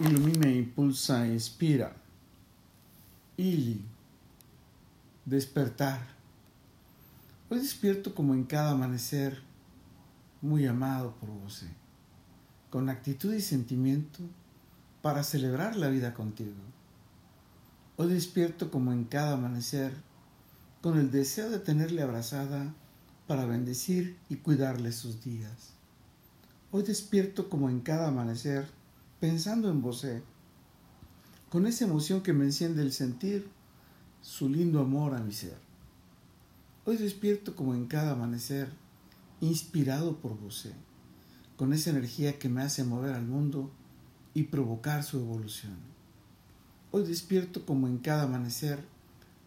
Ilumina, impulsa, inspira. Ili. Despertar. Hoy despierto como en cada amanecer, muy amado por vos, con actitud y sentimiento para celebrar la vida contigo. Hoy despierto como en cada amanecer, con el deseo de tenerle abrazada para bendecir y cuidarle sus días. Hoy despierto como en cada amanecer, pensando en vos, con esa emoción que me enciende el sentir su lindo amor a mi ser. Hoy despierto como en cada amanecer, inspirado por vos, con esa energía que me hace mover al mundo y provocar su evolución. Hoy despierto como en cada amanecer,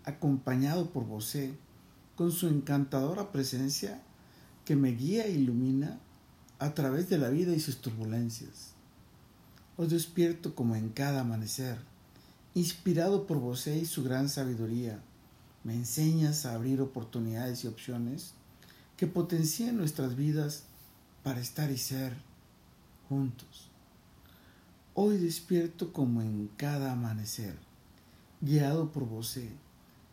acompañado por vos, con su encantadora presencia que me guía e ilumina a través de la vida y sus turbulencias. Os despierto como en cada amanecer, inspirado por vos y su gran sabiduría. Me enseñas a abrir oportunidades y opciones que potencien nuestras vidas para estar y ser juntos. Hoy despierto como en cada amanecer, guiado por vos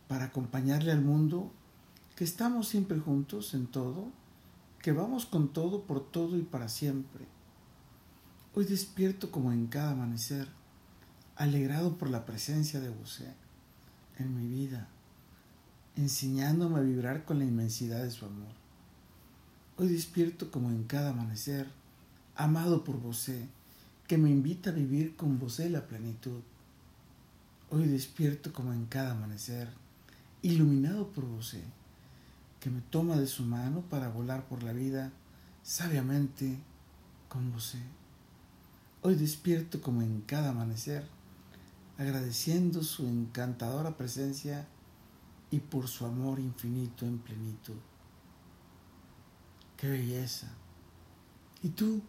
para acompañarle al mundo que estamos siempre juntos en todo, que vamos con todo por todo y para siempre Hoy despierto como en cada amanecer, alegrado por la presencia de vos en mi vida, enseñándome a vibrar con la inmensidad de su amor. Hoy despierto como en cada amanecer, amado por vos, que me invita a vivir con vos la plenitud. Hoy despierto como en cada amanecer, iluminado por vos, que me toma de su mano para volar por la vida sabiamente con vos. Hoy despierto como en cada amanecer, agradeciendo su encantadora presencia y por su amor infinito en plenitud. ¡Qué belleza! ¿Y tú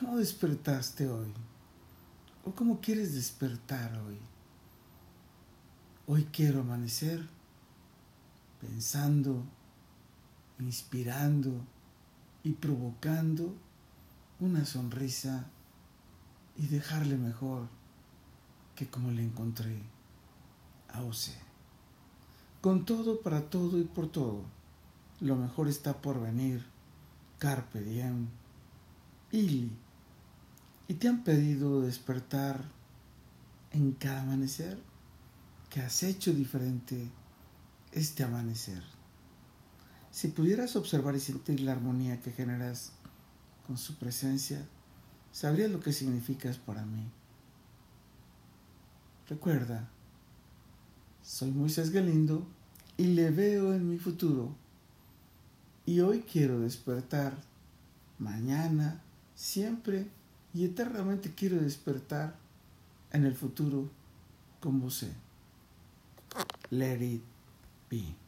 cómo despertaste hoy? ¿O cómo quieres despertar hoy? Hoy quiero amanecer pensando, inspirando y provocando una sonrisa y dejarle mejor que como le encontré a Ose. Con todo, para todo y por todo, lo mejor está por venir. Carpe diem. Ili. Y te han pedido despertar en cada amanecer que has hecho diferente este amanecer. Si pudieras observar y sentir la armonía que generas con su presencia, sabría lo que significas para mí. Recuerda, soy Moisés Galindo y le veo en mi futuro. Y hoy quiero despertar. Mañana, siempre y eternamente quiero despertar en el futuro con vos. Let it be.